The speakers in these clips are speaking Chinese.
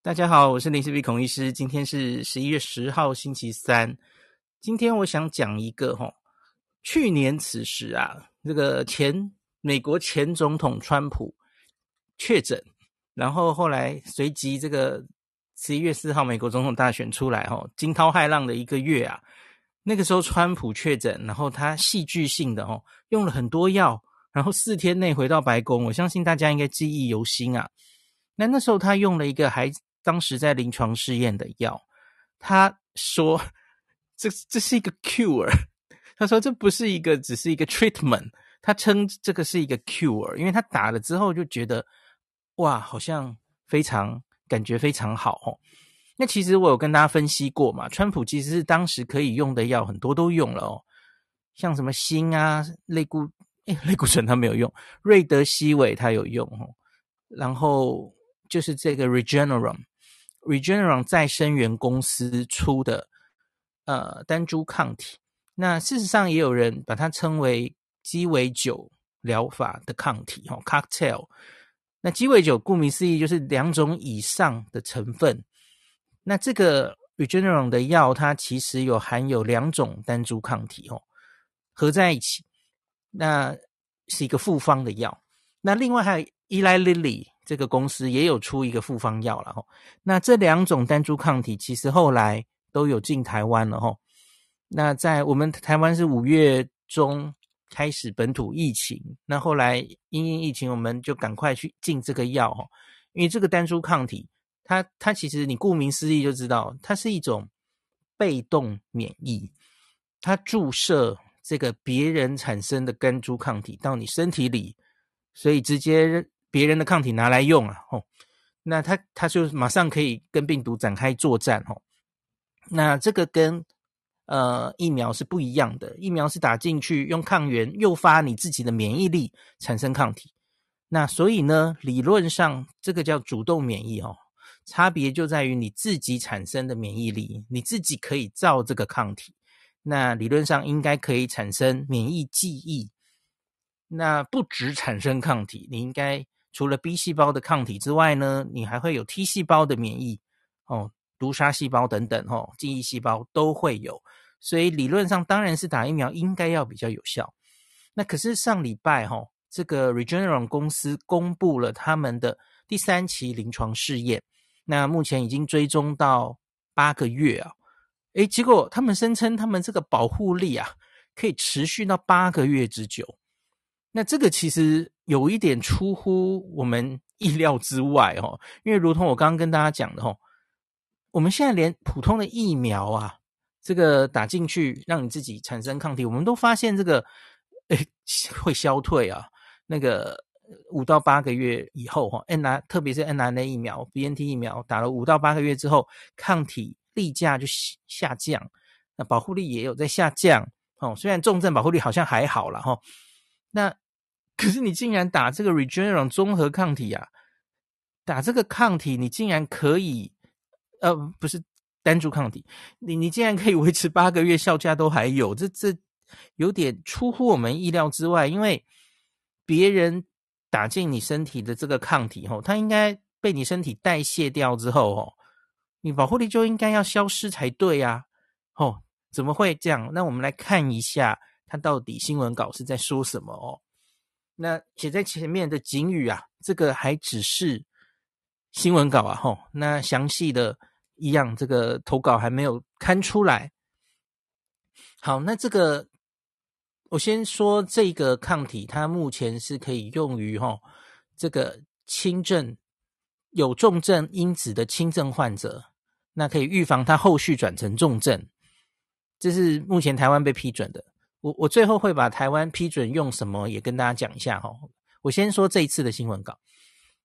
大家好，我是林世碧孔医师。今天是十一月十号，星期三。今天我想讲一个哈，去年此时啊，这个前美国前总统川普确诊，然后后来随即这个十一月四号美国总统大选出来哈，惊涛骇浪的一个月啊。那个时候川普确诊，然后他戏剧性的哦用了很多药，然后四天内回到白宫。我相信大家应该记忆犹新啊。那那时候他用了一个还。当时在临床试验的药，他说这这是一个 cure，他说这不是一个只是一个 treatment，他称这个是一个 cure，因为他打了之后就觉得哇，好像非常感觉非常好哦。那其实我有跟大家分析过嘛，川普其实是当时可以用的药很多都用了哦，像什么锌啊、类固诶类固醇他没有用，瑞德西韦他有用哦，然后就是这个 Regeneron。Regeneron 再生元公司出的呃单株抗体，那事实上也有人把它称为鸡尾酒疗法的抗体，哦，cocktail。那鸡尾酒顾名思义就是两种以上的成分。那这个 Regeneron 的药，它其实有含有两种单株抗体哦，合在一起，那是一个复方的药。那另外还有 Eli Lilly。这个公司也有出一个复方药了哈，那这两种单株抗体其实后来都有进台湾了哈。那在我们台湾是五月中开始本土疫情，那后来因应疫情，我们就赶快去进这个药哈，因为这个单株抗体，它它其实你顾名思义就知道，它是一种被动免疫，它注射这个别人产生的单株抗体到你身体里，所以直接。别人的抗体拿来用啊，吼，那他他就马上可以跟病毒展开作战，吼。那这个跟呃疫苗是不一样的，疫苗是打进去用抗原诱发你自己的免疫力产生抗体，那所以呢，理论上这个叫主动免疫哦，差别就在于你自己产生的免疫力，你自己可以造这个抗体，那理论上应该可以产生免疫记忆，那不只产生抗体，你应该。除了 B 细胞的抗体之外呢，你还会有 T 细胞的免疫哦，毒杀细胞等等哦，记忆细胞都会有，所以理论上当然是打疫苗应该要比较有效。那可是上礼拜哈、哦，这个 Regeneron 公司公布了他们的第三期临床试验，那目前已经追踪到八个月啊，诶，结果他们声称他们这个保护力啊，可以持续到八个月之久。那这个其实有一点出乎我们意料之外哦，因为如同我刚刚跟大家讲的哦，我们现在连普通的疫苗啊，这个打进去让你自己产生抗体，我们都发现这个 诶会消退啊。那个五到八个月以后哈，N R 特别是 n r n a 疫苗、B N T 疫苗打了五到八个月之后，抗体力价就下降，那保护力也有在下降哦。虽然重症保护力好像还好了哈，那。可是你竟然打这个 Regeneron 综合抗体啊，打这个抗体你竟然可以，呃，不是单株抗体，你你竟然可以维持八个月效价都还有，这这有点出乎我们意料之外，因为别人打进你身体的这个抗体吼，它应该被你身体代谢掉之后哦，你保护力就应该要消失才对呀，哦，怎么会这样？那我们来看一下它到底新闻稿是在说什么哦。那写在前面的警语啊，这个还只是新闻稿啊，吼，那详细的一样，这个投稿还没有刊出来。好，那这个我先说这个抗体，它目前是可以用于吼这个轻症有重症因子的轻症患者，那可以预防他后续转成重症，这是目前台湾被批准的。我我最后会把台湾批准用什么也跟大家讲一下哈。我先说这一次的新闻稿。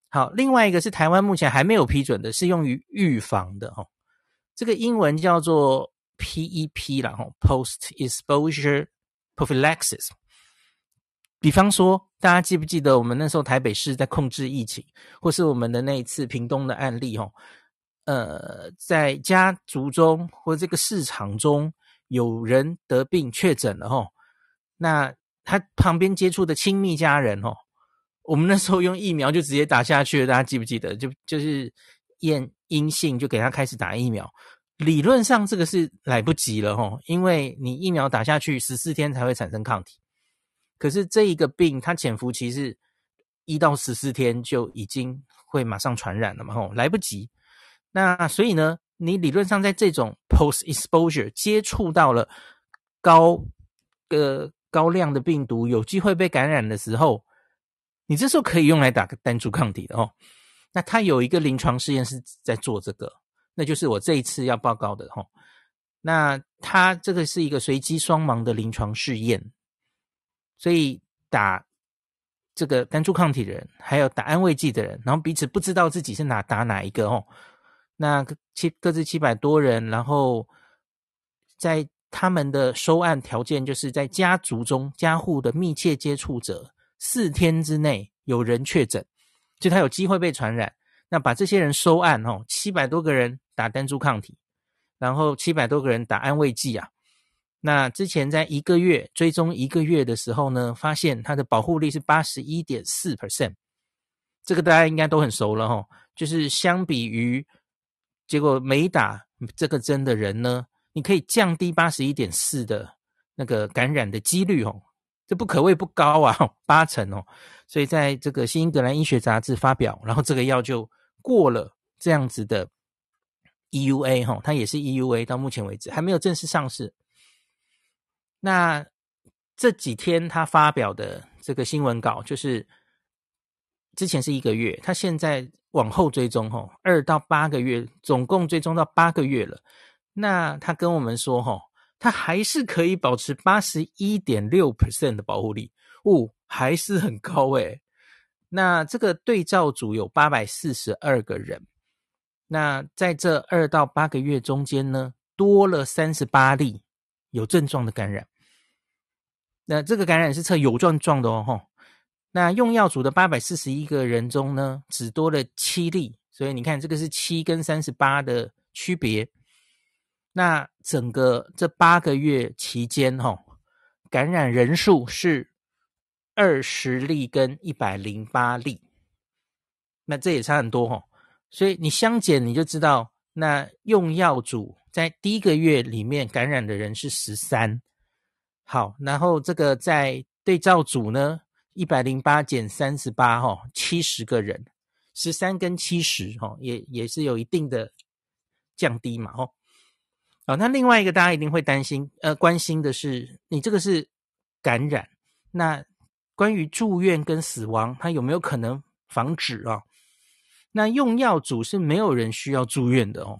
好，另外一个是台湾目前还没有批准的，是用于预防的哈。这个英文叫做 PEP 啦哈，Post Exposure Prophylaxis。比方说，大家记不记得我们那时候台北市在控制疫情，或是我们的那一次屏东的案例哈？呃，在家族中或这个市场中。有人得病确诊了吼，那他旁边接触的亲密家人吼，我们那时候用疫苗就直接打下去了，大家记不记得？就就是验阴性就给他开始打疫苗。理论上这个是来不及了齁，因为你疫苗打下去十四天才会产生抗体。可是这一个病它潜伏期是一到十四天就已经会马上传染了嘛吼，来不及。那所以呢，你理论上在这种 post exposure 接触到了高呃高量的病毒，有机会被感染的时候，你这时候可以用来打个单株抗体的哦。那它有一个临床试验是在做这个。那就是我这一次要报告的齁，那它这个是一个随机双盲的临床试验，所以打这个单株抗体的人，还有打安慰剂的人，然后彼此不知道自己是哪打哪一个哦。那七各自七百多人，然后在他们的收案条件，就是在家族中家户的密切接触者四天之内有人确诊，就他有机会被传染。那把这些人收案哦，七百多个人。打单株抗体，然后七百多个人打安慰剂啊。那之前在一个月追踪一个月的时候呢，发现它的保护力是八十一点四 percent，这个大家应该都很熟了哈。就是相比于结果没打这个针的人呢，你可以降低八十一点四的那个感染的几率哦，这不可谓不高啊，八成哦。所以在这个新英格兰医学杂志发表，然后这个药就过了这样子的。EUA 哈，它也是 EUA，到目前为止还没有正式上市。那这几天他发表的这个新闻稿，就是之前是一个月，他现在往后追踪哈，二到八个月，总共追踪到八个月了。那他跟我们说哈，他还是可以保持八十一点六 percent 的保护力，哦，还是很高诶。那这个对照组有八百四十二个人。那在这二到八个月中间呢，多了三十八例有症状的感染。那这个感染是测有症状的哦，吼。那用药组的八百四十一个人中呢，只多了七例，所以你看这个是七跟三十八的区别。那整个这八个月期间，哈，感染人数是二十例跟一百零八例，那这也差很多，吼。所以你相减，你就知道，那用药组在第一个月里面感染的人是十三，好，然后这个在对照组呢，一百零八减三十八，哈，七十个人，十三跟七十，哈，也也是有一定的降低嘛，哦，好，那另外一个大家一定会担心，呃，关心的是，你这个是感染，那关于住院跟死亡，它有没有可能防止啊？那用药组是没有人需要住院的哦，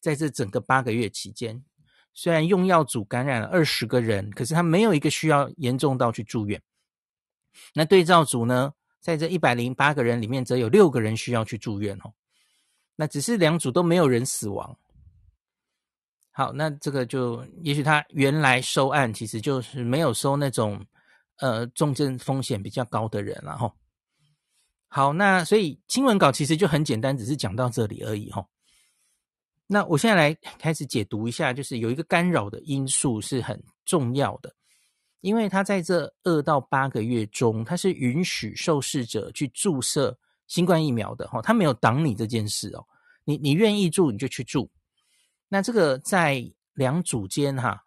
在这整个八个月期间，虽然用药组感染了二十个人，可是他没有一个需要严重到去住院。那对照组呢，在这一百零八个人里面，则有六个人需要去住院哦。那只是两组都没有人死亡。好，那这个就也许他原来收案其实就是没有收那种呃重症风险比较高的人了哈。好，那所以新闻稿其实就很简单，只是讲到这里而已哈。那我现在来开始解读一下，就是有一个干扰的因素是很重要的，因为它在这二到八个月中，它是允许受试者去注射新冠疫苗的哈，它没有挡你这件事哦。你你愿意注你就去注。那这个在两组间哈，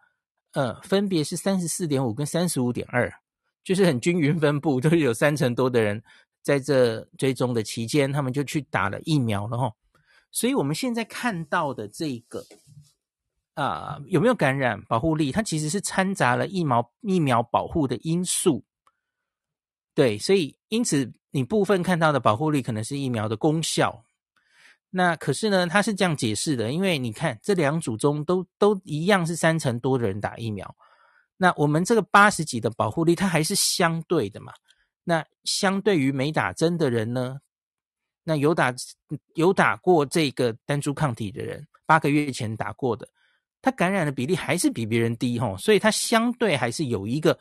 呃，分别是三十四点五跟三十五点二，就是很均匀分布，都是有三成多的人。在这追踪的期间，他们就去打了疫苗了哈，所以我们现在看到的这个啊、有没有感染保护力？它其实是掺杂了疫苗疫苗保护的因素，对，所以因此你部分看到的保护力可能是疫苗的功效，那可是呢，它是这样解释的，因为你看这两组中都都一样是三成多的人打疫苗，那我们这个八十几的保护力，它还是相对的嘛。那相对于没打针的人呢，那有打有打过这个单株抗体的人，八个月前打过的，它感染的比例还是比别人低哦，所以它相对还是有一个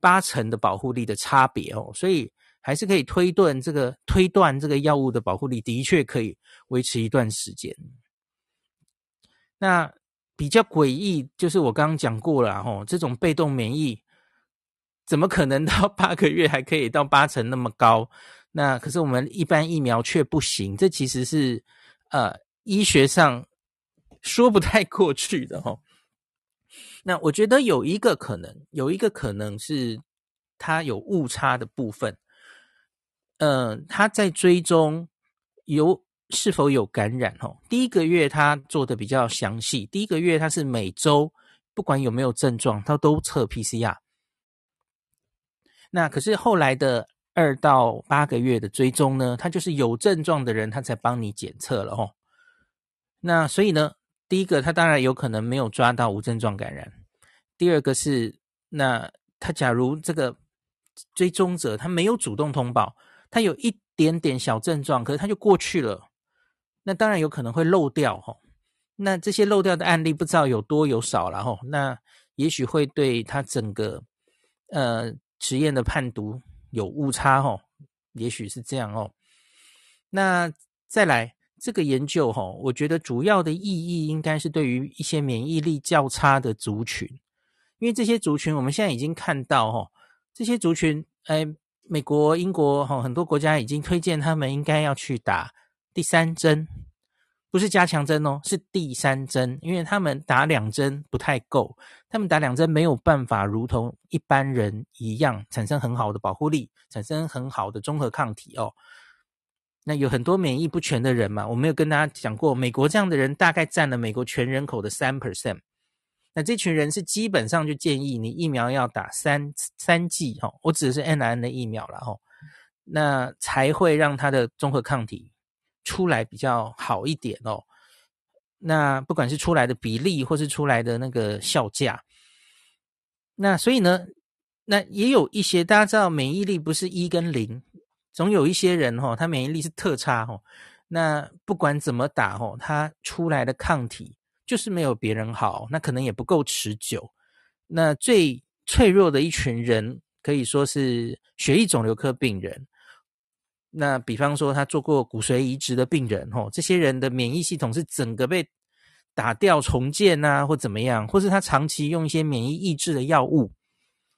八成的保护力的差别哦，所以还是可以推断这个推断这个药物的保护力的确可以维持一段时间。那比较诡异就是我刚刚讲过了哦，这种被动免疫。怎么可能到八个月还可以到八成那么高？那可是我们一般疫苗却不行。这其实是呃医学上说不太过去的哦。那我觉得有一个可能，有一个可能是它有误差的部分。呃，他在追踪有是否有感染哦。第一个月他做的比较详细，第一个月他是每周不管有没有症状，他都测 PCR。那可是后来的二到八个月的追踪呢，他就是有症状的人，他才帮你检测了哦。那所以呢，第一个他当然有可能没有抓到无症状感染。第二个是，那他假如这个追踪者他没有主动通报，他有一点点小症状，可是他就过去了，那当然有可能会漏掉哦。那这些漏掉的案例不知道有多有少了哦。那也许会对他整个呃。实验的判读有误差哦，也许是这样哦。那再来这个研究哈，我觉得主要的意义应该是对于一些免疫力较差的族群，因为这些族群我们现在已经看到哈，这些族群，哎，美国、英国哈，很多国家已经推荐他们应该要去打第三针。不是加强针哦，是第三针，因为他们打两针不太够，他们打两针没有办法如同一般人一样产生很好的保护力，产生很好的中和抗体哦。那有很多免疫不全的人嘛，我没有跟大家讲过，美国这样的人大概占了美国全人口的三 percent。那这群人是基本上就建议你疫苗要打三三剂哈，我指的是 m r n 的疫苗了哈，那才会让他的综合抗体。出来比较好一点哦，那不管是出来的比例或是出来的那个效价，那所以呢，那也有一些大家知道免疫力不是一跟零，总有一些人哈、哦，他免疫力是特差哦，那不管怎么打哦，他出来的抗体就是没有别人好，那可能也不够持久。那最脆弱的一群人可以说是血液肿瘤科病人。那比方说，他做过骨髓移植的病人，吼，这些人的免疫系统是整个被打掉重建啊，或怎么样，或是他长期用一些免疫抑制的药物，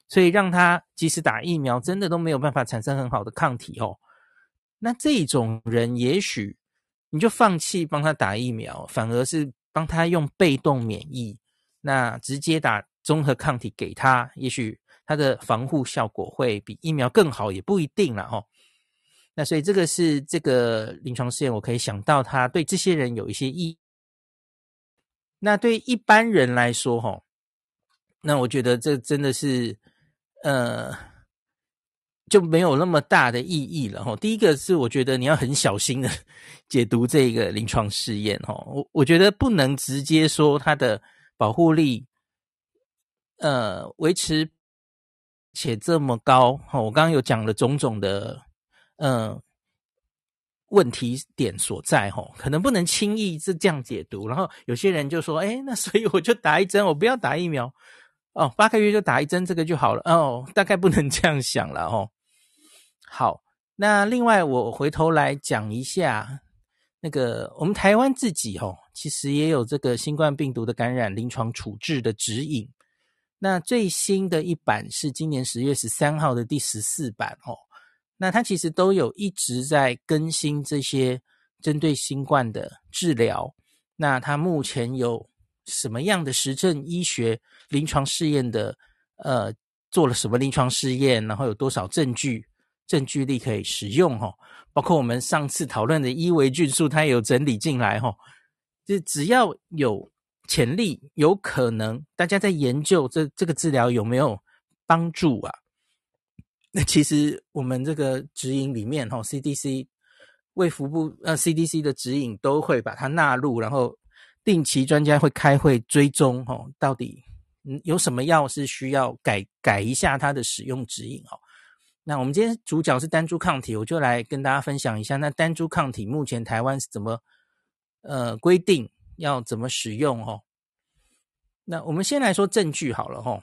所以让他即使打疫苗，真的都没有办法产生很好的抗体哦。那这种人，也许你就放弃帮他打疫苗，反而是帮他用被动免疫，那直接打综合抗体给他，也许他的防护效果会比疫苗更好，也不一定了，哦。那所以这个是这个临床试验，我可以想到他对这些人有一些意义。那对一般人来说，哈，那我觉得这真的是，呃，就没有那么大的意义了，哈。第一个是我觉得你要很小心的 解读这个临床试验，哈。我我觉得不能直接说它的保护力，呃，维持且这么高，哈。我刚刚有讲了种种的。嗯，问题点所在哈，可能不能轻易是这样解读。然后有些人就说：“哎，那所以我就打一针，我不要打疫苗哦，八个月就打一针，这个就好了哦。”大概不能这样想了哦。好，那另外我回头来讲一下那个我们台湾自己吼，其实也有这个新冠病毒的感染临床处置的指引。那最新的一版是今年十月十三号的第十四版哦。那它其实都有一直在更新这些针对新冠的治疗。那它目前有什么样的实证医学临床试验的？呃，做了什么临床试验？然后有多少证据证据力可以使用？哈，包括我们上次讨论的伊维菌素，它也有整理进来。哈，就只要有潜力，有可能，大家在研究这这个治疗有没有帮助啊？那其实我们这个指引里面，哈，CDC 卫服部呃 CDC 的指引都会把它纳入，然后定期专家会开会追踪，哈，到底嗯有什么药是需要改改一下它的使用指引，哈。那我们今天主角是单株抗体，我就来跟大家分享一下，那单株抗体目前台湾是怎么呃规定要怎么使用，哈。那我们先来说证据好了，哈。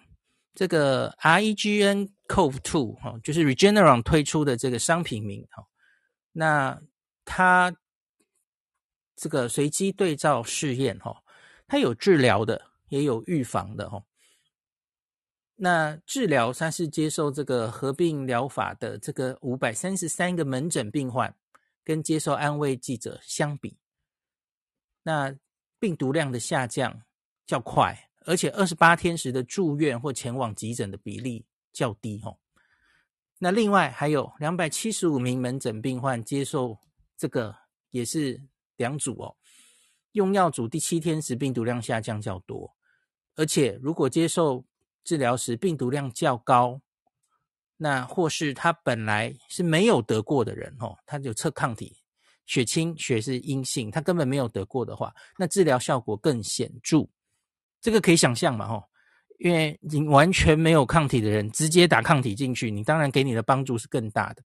这个 REGN-COV2 哈，就是 Regeneron 推出的这个商品名哈，那它这个随机对照试验哈，它有治疗的，也有预防的哈。那治疗它是接受这个合并疗法的这个五百三十三个门诊病患，跟接受安慰剂者相比，那病毒量的下降较快，而且二十八天时的住院或前往急诊的比例较低吼。那另外还有两百七十五名门诊病患接受这个也是两组哦，用药组第七天时病毒量下降较多，而且如果接受治疗时病毒量较高，那或是他本来是没有得过的人哦，他就测抗体。血清血是阴性，他根本没有得过的话，那治疗效果更显著。这个可以想象嘛，吼，因为你完全没有抗体的人，直接打抗体进去，你当然给你的帮助是更大的。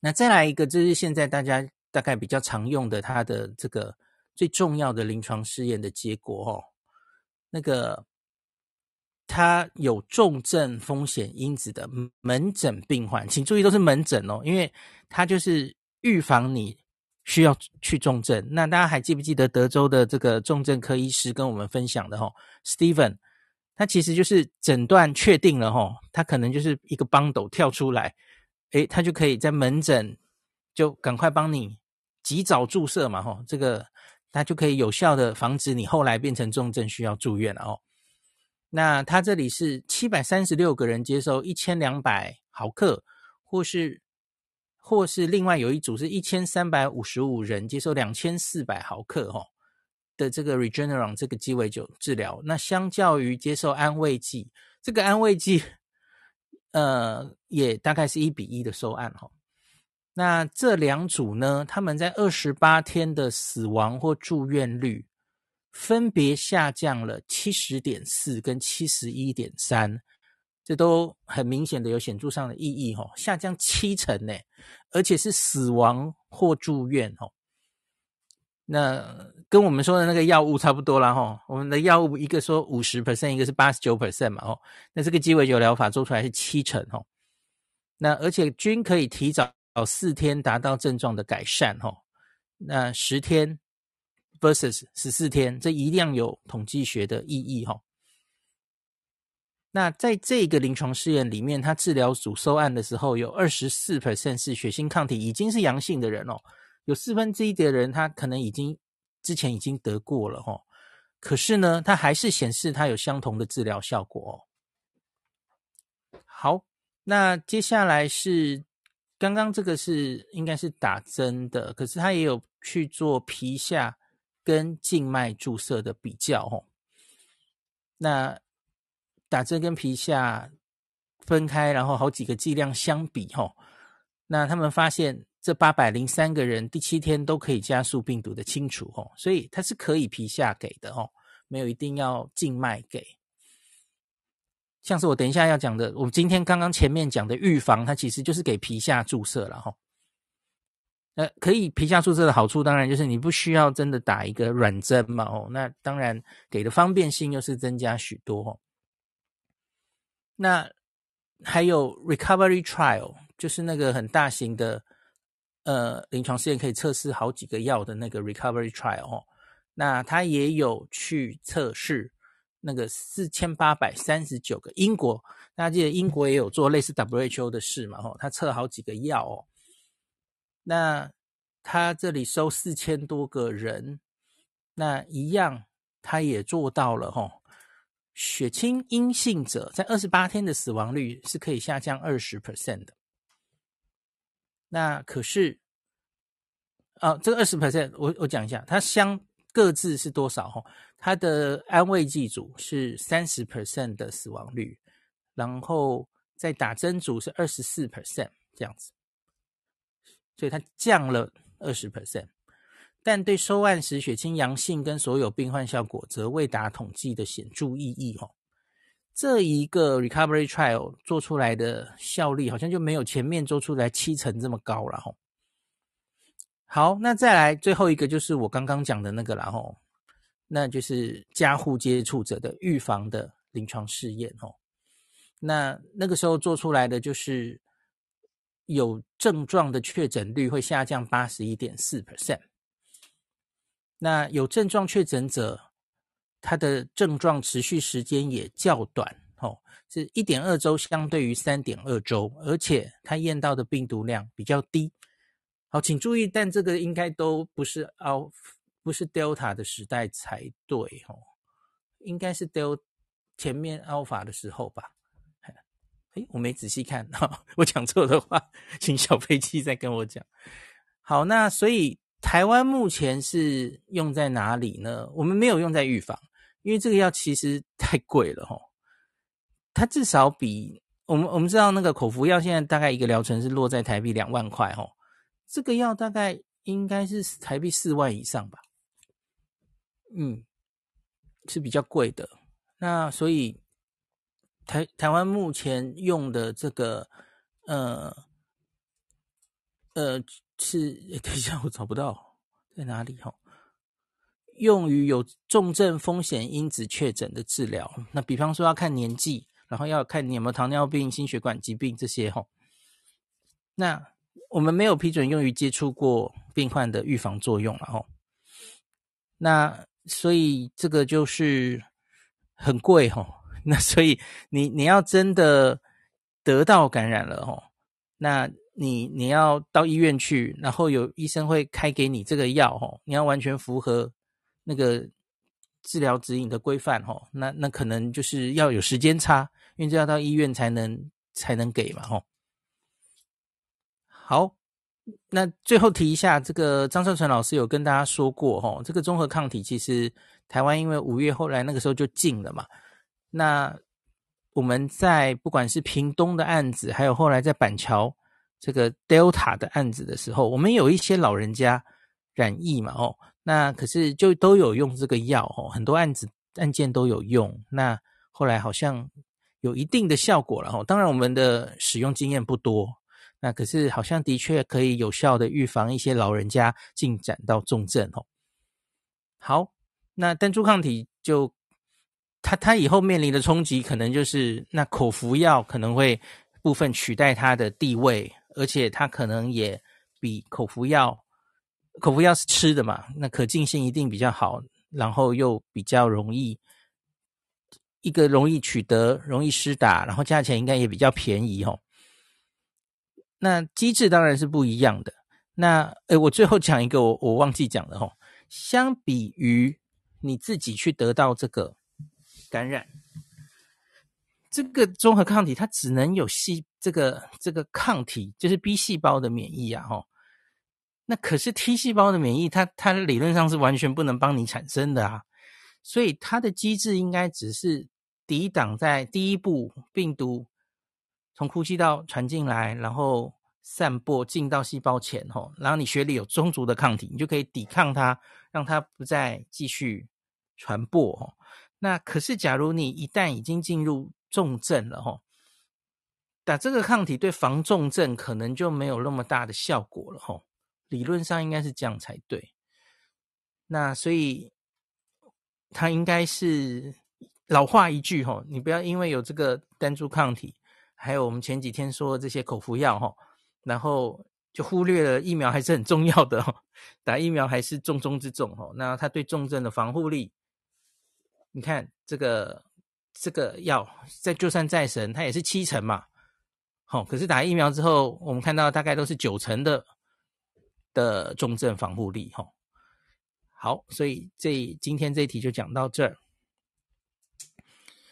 那再来一个，就是现在大家大概比较常用的，它的这个最重要的临床试验的结果，哦，那个他有重症风险因子的门诊病患，请注意都是门诊哦，因为他就是。预防你需要去重症，那大家还记不记得德州的这个重症科医师跟我们分享的吼，Steven，他其实就是诊断确定了吼，他可能就是一个帮斗跳出来，诶，他就可以在门诊就赶快帮你及早注射嘛吼，这个它就可以有效的防止你后来变成重症需要住院了哦。那他这里是七百三十六个人接受一千两百毫克，或是。或是另外有一组是一千三百五十五人接受两千四百毫克哈的这个 Regeneron 这个鸡尾酒治疗，那相较于接受安慰剂，这个安慰剂呃也大概是一比一的收案哈。那这两组呢，他们在二十八天的死亡或住院率分别下降了七十点四跟七十一点三。这都很明显的有显著上的意义，吼，下降七成呢，而且是死亡或住院，哦。那跟我们说的那个药物差不多啦，吼。我们的药物一个说五十 percent，一个是八十九 percent 嘛，哦。那这个鸡尾酒疗法做出来是七成，哦。那而且均可以提早哦四天达到症状的改善，吼。那十天 versus 十四天，这一样有统计学的意义，吼。那在这个临床试验里面，他治疗组收案的时候，有二十四 percent 是血清抗体已经是阳性的人哦，有四分之一的人他可能已经之前已经得过了哦，可是呢，他还是显示他有相同的治疗效果哦。好，那接下来是刚刚这个是应该是打针的，可是他也有去做皮下跟静脉注射的比较哦。那打针跟皮下分开，然后好几个剂量相比，吼，那他们发现这八百零三个人第七天都可以加速病毒的清除，吼，所以它是可以皮下给的，吼，没有一定要静脉给。像是我等一下要讲的，我们今天刚刚前面讲的预防，它其实就是给皮下注射了，哈。呃，可以皮下注射的好处，当然就是你不需要真的打一个软针嘛，哦，那当然给的方便性又是增加许多，那还有 recovery trial，就是那个很大型的呃临床试验，可以测试好几个药的那个 recovery trial 哦。那他也有去测试那个四千八百三十九个英国，大家记得英国也有做类似 WHO 的事嘛？哦，他测好几个药哦。那他这里收四千多个人，那一样他也做到了哦。血清阴性者在二十八天的死亡率是可以下降二十 percent 的。那可是，啊，这个二十 percent，我我讲一下，它相各自是多少？哈，它的安慰剂组是三十 percent 的死亡率，然后在打针组是二十四 percent 这样子，所以它降了二十 percent。但对收案时血清阳性跟所有病患效果则未达统计的显著意义哦。这一个 recovery trial 做出来的效率好像就没有前面做出来七成这么高了吼。好，那再来最后一个就是我刚刚讲的那个了吼，那就是加护接触者的预防的临床试验哦。那那个时候做出来的就是有症状的确诊率会下降八十一点四 percent。那有症状确诊者，他的症状持续时间也较短，哦，是一点二周，相对于三点二周，而且他验到的病毒量比较低。好，请注意，但这个应该都不是奥不是 Delta 的时代才对哦，应该是 Delta 前面 Alpha 的时候吧？哎，我没仔细看哈，我讲错的话，请小飞机再跟我讲。好，那所以台湾目前是用在哪里呢？我们没有用在预防，因为这个药其实太贵了哈。它至少比我们我们知道那个口服药现在大概一个疗程是落在台币两万块哈，这个药大概应该是台币四万以上吧，嗯，是比较贵的。那所以台台湾目前用的这个呃呃是，等一下我找不到在哪里哈，用于有重症风险因子确诊的治疗，那比方说要看年纪。然后要看你有没有糖尿病、心血管疾病这些吼。那我们没有批准用于接触过病患的预防作用了吼。那所以这个就是很贵哦。那所以你你要真的得到感染了哦，那你你要到医院去，然后有医生会开给你这个药哦，你要完全符合那个。治疗指引的规范，哦，那那可能就是要有时间差，因为这要到医院才能才能给嘛，哦。好，那最后提一下，这个张绍传老师有跟大家说过，吼，这个综合抗体其实台湾因为五月后来那个时候就禁了嘛，那我们在不管是屏东的案子，还有后来在板桥这个 Delta 的案子的时候，我们有一些老人家染疫嘛，哦。那可是就都有用这个药哦，很多案子案件都有用。那后来好像有一定的效果了哦。当然我们的使用经验不多，那可是好像的确可以有效的预防一些老人家进展到重症哦。好，那单株抗体就它它以后面临的冲击可能就是那口服药可能会部分取代它的地位，而且它可能也比口服药。口服药是吃的嘛，那可进性一定比较好，然后又比较容易，一个容易取得，容易施打，然后价钱应该也比较便宜吼。那机制当然是不一样的。那诶，我最后讲一个我我忘记讲了吼，相比于你自己去得到这个感染，这个综合抗体它只能有细这个这个抗体，就是 B 细胞的免疫啊吼。那可是 T 细胞的免疫，它它理论上是完全不能帮你产生的啊，所以它的机制应该只是抵挡在第一步病毒从呼吸道传进来，然后散播进到细胞前吼，然后你血里有充足的抗体，你就可以抵抗它，让它不再继续传播吼。那可是假如你一旦已经进入重症了吼，打这个抗体对防重症可能就没有那么大的效果了吼。理论上应该是这样才对，那所以它应该是老话一句吼，你不要因为有这个单株抗体，还有我们前几天说的这些口服药哈，然后就忽略了疫苗还是很重要的吼，打疫苗还是重中之重吼。那它对重症的防护力，你看这个这个药再就算再神，它也是七成嘛，好，可是打疫苗之后，我们看到大概都是九成的。的重症防护力，哈，好，所以这今天这一题就讲到这儿。